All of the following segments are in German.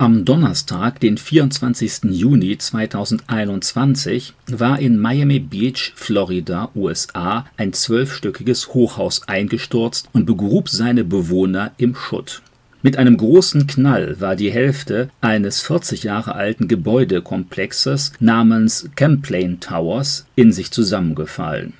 Am Donnerstag, den 24. Juni 2021, war in Miami Beach, Florida, USA, ein zwölfstöckiges Hochhaus eingestürzt und begrub seine Bewohner im Schutt. Mit einem großen Knall war die Hälfte eines 40 Jahre alten Gebäudekomplexes namens Camplain Towers in sich zusammengefallen.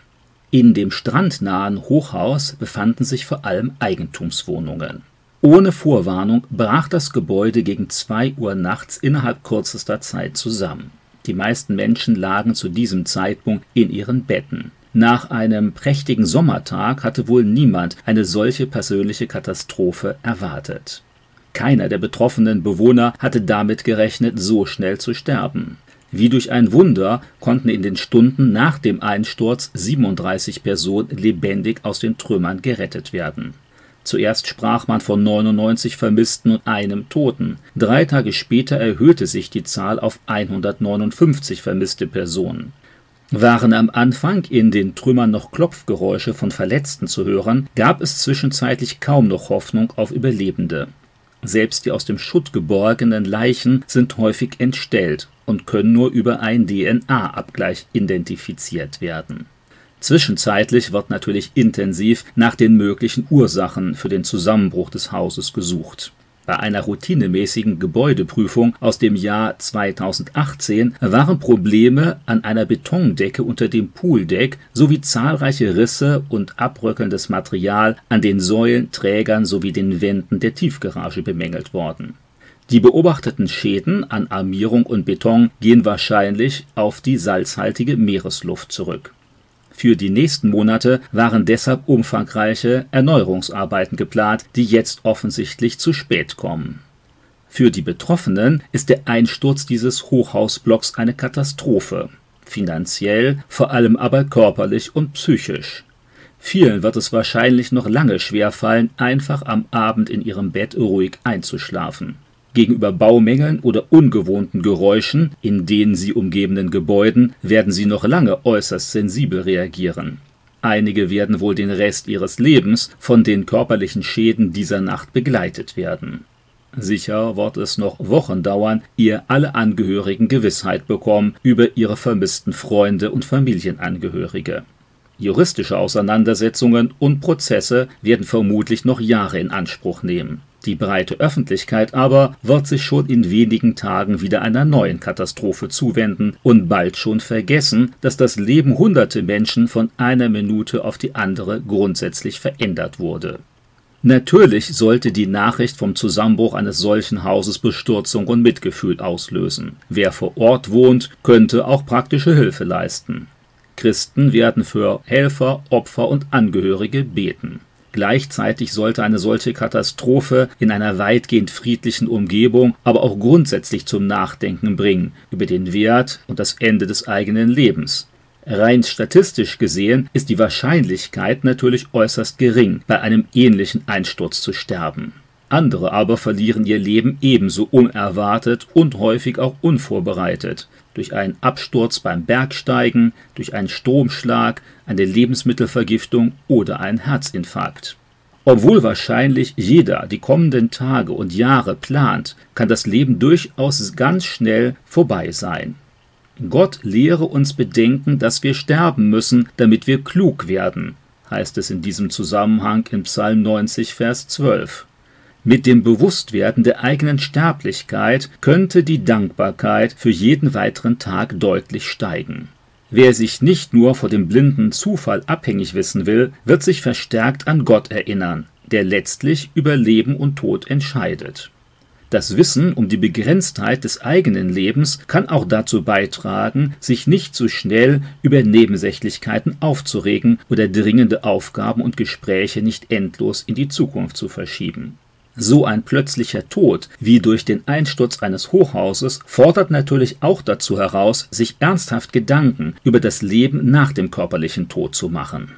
In dem strandnahen Hochhaus befanden sich vor allem Eigentumswohnungen. Ohne Vorwarnung brach das Gebäude gegen zwei Uhr nachts innerhalb kürzester Zeit zusammen. Die meisten Menschen lagen zu diesem Zeitpunkt in ihren Betten. Nach einem prächtigen Sommertag hatte wohl niemand eine solche persönliche Katastrophe erwartet. Keiner der betroffenen Bewohner hatte damit gerechnet, so schnell zu sterben. Wie durch ein Wunder konnten in den Stunden nach dem Einsturz 37 Personen lebendig aus den Trümmern gerettet werden Zuerst sprach man von 99 Vermissten und einem Toten. Drei Tage später erhöhte sich die Zahl auf 159 vermisste Personen. Waren am Anfang in den Trümmern noch Klopfgeräusche von Verletzten zu hören, gab es zwischenzeitlich kaum noch Hoffnung auf Überlebende. Selbst die aus dem Schutt geborgenen Leichen sind häufig entstellt und können nur über einen DNA-Abgleich identifiziert werden Zwischenzeitlich wird natürlich intensiv nach den möglichen Ursachen für den Zusammenbruch des Hauses gesucht. Bei einer routinemäßigen Gebäudeprüfung aus dem Jahr 2018 waren Probleme an einer Betondecke unter dem Pooldeck sowie zahlreiche Risse und abbröckelndes Material an den Säulen, Trägern sowie den Wänden der Tiefgarage bemängelt worden. Die beobachteten Schäden an Armierung und Beton gehen wahrscheinlich auf die salzhaltige Meeresluft zurück für die nächsten Monate waren deshalb umfangreiche Erneuerungsarbeiten geplant, die jetzt offensichtlich zu spät kommen. Für die Betroffenen ist der Einsturz dieses Hochhausblocks eine Katastrophe, finanziell, vor allem aber körperlich und psychisch. Vielen wird es wahrscheinlich noch lange schwerfallen, einfach am Abend in ihrem Bett ruhig einzuschlafen Gegenüber Baumängeln oder ungewohnten Geräuschen in den sie umgebenden Gebäuden werden sie noch lange äußerst sensibel reagieren. Einige werden wohl den Rest ihres Lebens von den körperlichen Schäden dieser Nacht begleitet werden. Sicher wird es noch Wochen dauern, ehe alle Angehörigen Gewissheit bekommen über ihre vermissten Freunde und Familienangehörige. Juristische Auseinandersetzungen und Prozesse werden vermutlich noch Jahre in Anspruch nehmen. Die breite Öffentlichkeit aber wird sich schon in wenigen Tagen wieder einer neuen Katastrophe zuwenden und bald schon vergessen, dass das Leben hunderte Menschen von einer Minute auf die andere grundsätzlich verändert wurde. Natürlich sollte die Nachricht vom Zusammenbruch eines solchen Hauses Bestürzung und Mitgefühl auslösen. Wer vor Ort wohnt, könnte auch praktische Hilfe leisten. Christen werden für Helfer, Opfer und Angehörige beten. Gleichzeitig sollte eine solche Katastrophe in einer weitgehend friedlichen Umgebung aber auch grundsätzlich zum Nachdenken bringen über den Wert und das Ende des eigenen Lebens. Rein statistisch gesehen ist die Wahrscheinlichkeit natürlich äußerst gering, bei einem ähnlichen Einsturz zu sterben. Andere aber verlieren ihr Leben ebenso unerwartet und häufig auch unvorbereitet durch einen Absturz beim Bergsteigen, durch einen Stromschlag, eine Lebensmittelvergiftung oder einen Herzinfarkt. Obwohl wahrscheinlich jeder die kommenden Tage und Jahre plant, kann das Leben durchaus ganz schnell vorbei sein. Gott lehre uns bedenken, dass wir sterben müssen, damit wir klug werden, heißt es in diesem Zusammenhang in Psalm 90, Vers 12. Mit dem Bewusstwerden der eigenen Sterblichkeit könnte die Dankbarkeit für jeden weiteren Tag deutlich steigen. Wer sich nicht nur vor dem blinden Zufall abhängig wissen will, wird sich verstärkt an Gott erinnern, der letztlich über Leben und Tod entscheidet. Das Wissen um die Begrenztheit des eigenen Lebens kann auch dazu beitragen, sich nicht so schnell über Nebensächlichkeiten aufzuregen oder dringende Aufgaben und Gespräche nicht endlos in die Zukunft zu verschieben. So ein plötzlicher Tod wie durch den Einsturz eines Hochhauses fordert natürlich auch dazu heraus, sich ernsthaft Gedanken über das Leben nach dem körperlichen Tod zu machen